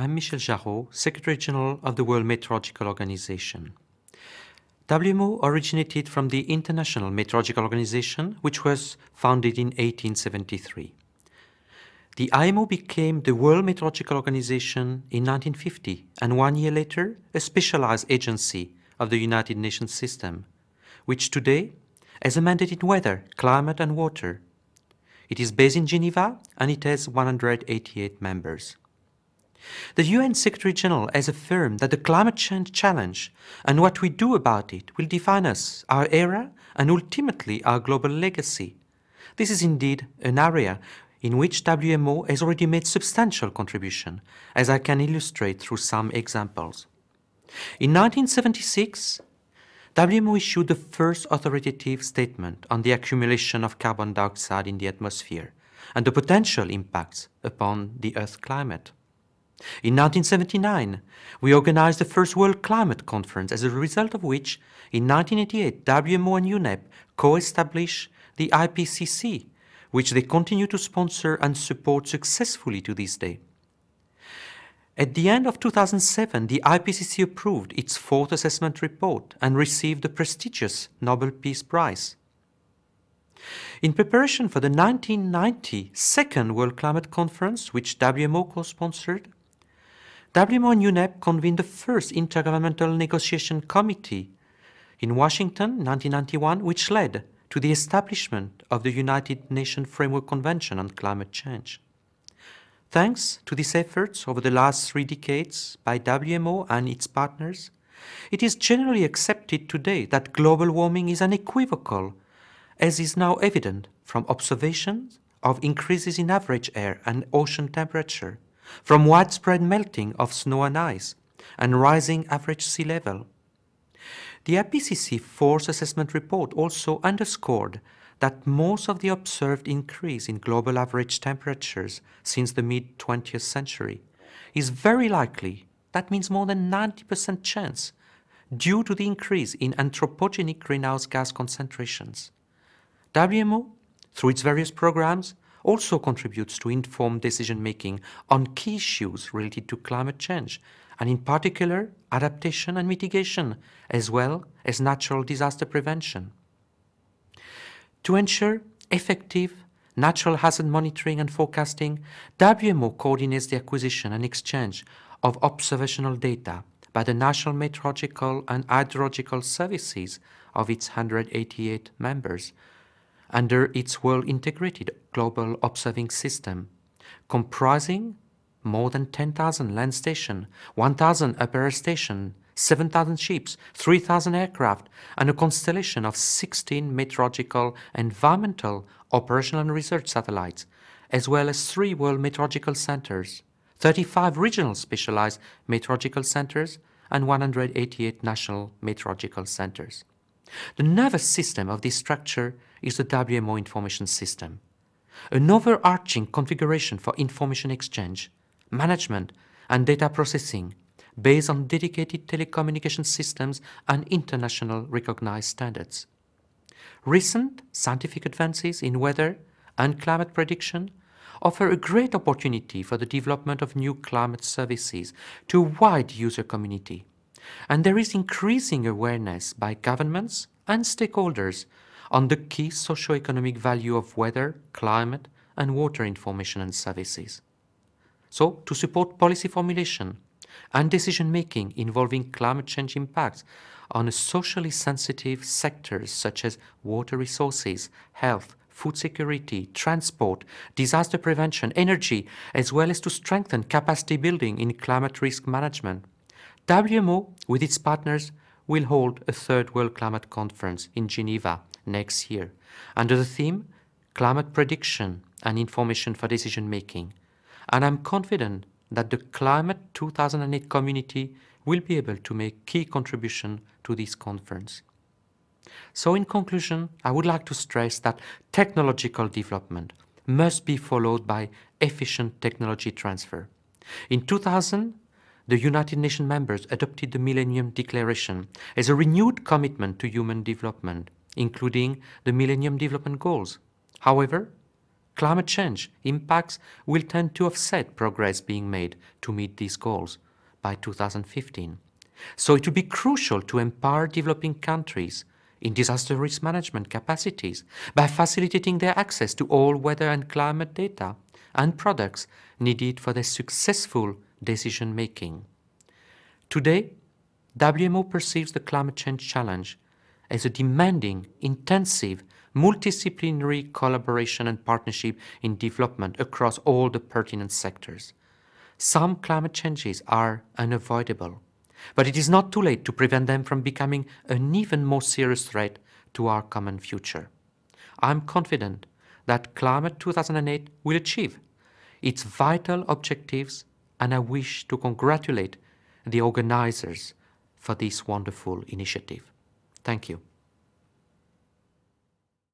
I'm Michel Jarraud, Secretary General of the World Meteorological Organization. WMO originated from the International Meteorological Organization, which was founded in 1873. The IMO became the World Meteorological Organization in 1950, and one year later, a specialized agency of the United Nations system, which today has a mandate in weather, climate, and water. It is based in Geneva and it has 188 members. The UN Secretary General has affirmed that the climate change challenge and what we do about it will define us, our era, and ultimately our global legacy. This is indeed an area in which WMO has already made substantial contribution, as I can illustrate through some examples. In 1976, WMO issued the first authoritative statement on the accumulation of carbon dioxide in the atmosphere and the potential impacts upon the Earth's climate. In 1979, we organized the first World Climate Conference, as a result of which, in 1988, WMO and UNEP co-established the IPCC, which they continue to sponsor and support successfully to this day. At the end of 2007, the IPCC approved its fourth assessment report and received the prestigious Nobel Peace Prize. In preparation for the 1990 Second World Climate Conference, which WMO co-sponsored, WMO and UNEP convened the first Intergovernmental Negotiation Committee in Washington 1991, which led to the establishment of the United Nations Framework Convention on Climate Change. Thanks to these efforts over the last three decades by WMO and its partners, it is generally accepted today that global warming is unequivocal, as is now evident from observations of increases in average air and ocean temperature from widespread melting of snow and ice and rising average sea level. The IPCC Fourth Assessment Report also underscored that most of the observed increase in global average temperatures since the mid 20th century is very likely, that means more than 90% chance, due to the increase in anthropogenic greenhouse gas concentrations. WMO, through its various programs, also contributes to informed decision making on key issues related to climate change, and in particular, adaptation and mitigation, as well as natural disaster prevention. To ensure effective natural hazard monitoring and forecasting, WMO coordinates the acquisition and exchange of observational data by the National Meteorological and Hydrological Services of its 188 members under its World Integrated Global Observing System, comprising more than 10,000 land stations, 1,000 upper stations, 7,000 ships, 3,000 aircraft, and a constellation of 16 meteorological, environmental, operational, and research satellites, as well as three World Meteorological Centers, 35 regional specialized meteorological centers, and 188 national meteorological centers. The nervous system of this structure is the WMO information system, an overarching configuration for information exchange, management, and data processing based on dedicated telecommunication systems and international recognized standards. Recent scientific advances in weather and climate prediction offer a great opportunity for the development of new climate services to a wide user community. And there is increasing awareness by governments and stakeholders on the key socio-economic value of weather, climate, and water information and services. So, to support policy formulation and decision making involving climate change impacts on socially sensitive sectors such as water resources, health, food security, transport, disaster prevention, energy, as well as to strengthen capacity building in climate risk management. WMO, with its partners, will hold a third World Climate Conference in Geneva next year under the theme Climate Prediction and Information for Decision Making. And I'm confident that the Climate 2008 community will be able to make key contribution to this conference. So in conclusion, I would like to stress that technological development must be followed by efficient technology transfer. In 2000, the United Nations members adopted the Millennium Declaration as a renewed commitment to human development including the Millennium Development Goals. However, climate change impacts will tend to offset progress being made to meet these goals by 2015. So it will be crucial to empower developing countries in disaster risk management capacities by facilitating their access to all weather and climate data and products needed for their successful decision making. Today, WMO perceives the climate change challenge as a demanding, intensive, multidisciplinary collaboration and partnership in development across all the pertinent sectors. Some climate changes are unavoidable, but it is not too late to prevent them from becoming an even more serious threat to our common future. I'm confident that Climate 2008 will achieve its vital objectives, and I wish to congratulate the organizers for this wonderful initiative. Thank you.